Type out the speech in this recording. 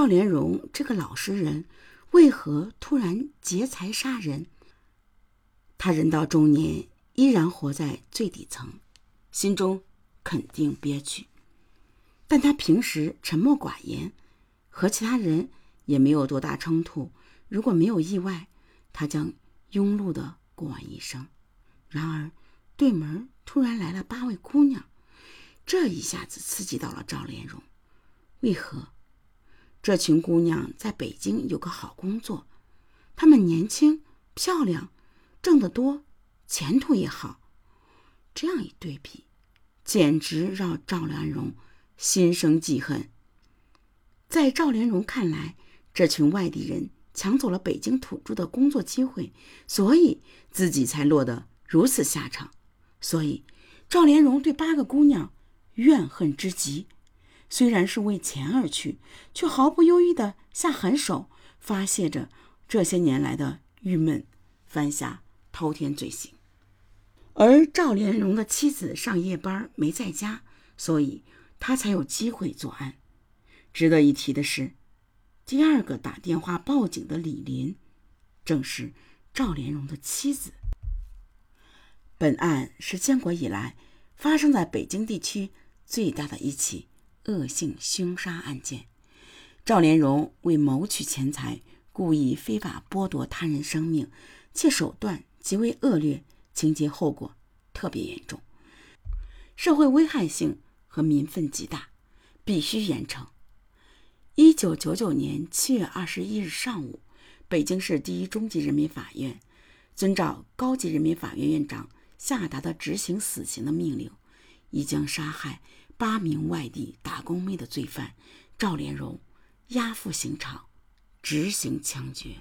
赵连荣这个老实人为何突然劫财杀人？他人到中年依然活在最底层，心中肯定憋屈。但他平时沉默寡言，和其他人也没有多大冲突。如果没有意外，他将庸碌的过完一生。然而，对门突然来了八位姑娘，这一下子刺激到了赵连荣。为何？这群姑娘在北京有个好工作，她们年轻、漂亮，挣得多，前途也好。这样一对比，简直让赵连荣心生记恨。在赵连荣看来，这群外地人抢走了北京土著的工作机会，所以自己才落得如此下场。所以，赵连荣对八个姑娘怨恨之极。虽然是为钱而去，却毫不犹豫地下狠手，发泄着这些年来的郁闷，犯下滔天罪行。而赵连荣的妻子上夜班没在家，所以他才有机会作案。值得一提的是，第二个打电话报警的李林，正是赵连荣的妻子。本案是建国以来发生在北京地区最大的一起。恶性凶杀案件，赵连荣为谋取钱财，故意非法剥夺他人生命，且手段极为恶劣，情节后果特别严重，社会危害性和民愤极大，必须严惩。一九九九年七月二十一日上午，北京市第一中级人民法院遵照高级人民法院院长下达的执行死刑的命令，已将杀害。八名外地打工妹的罪犯赵连荣押赴刑场执行枪决。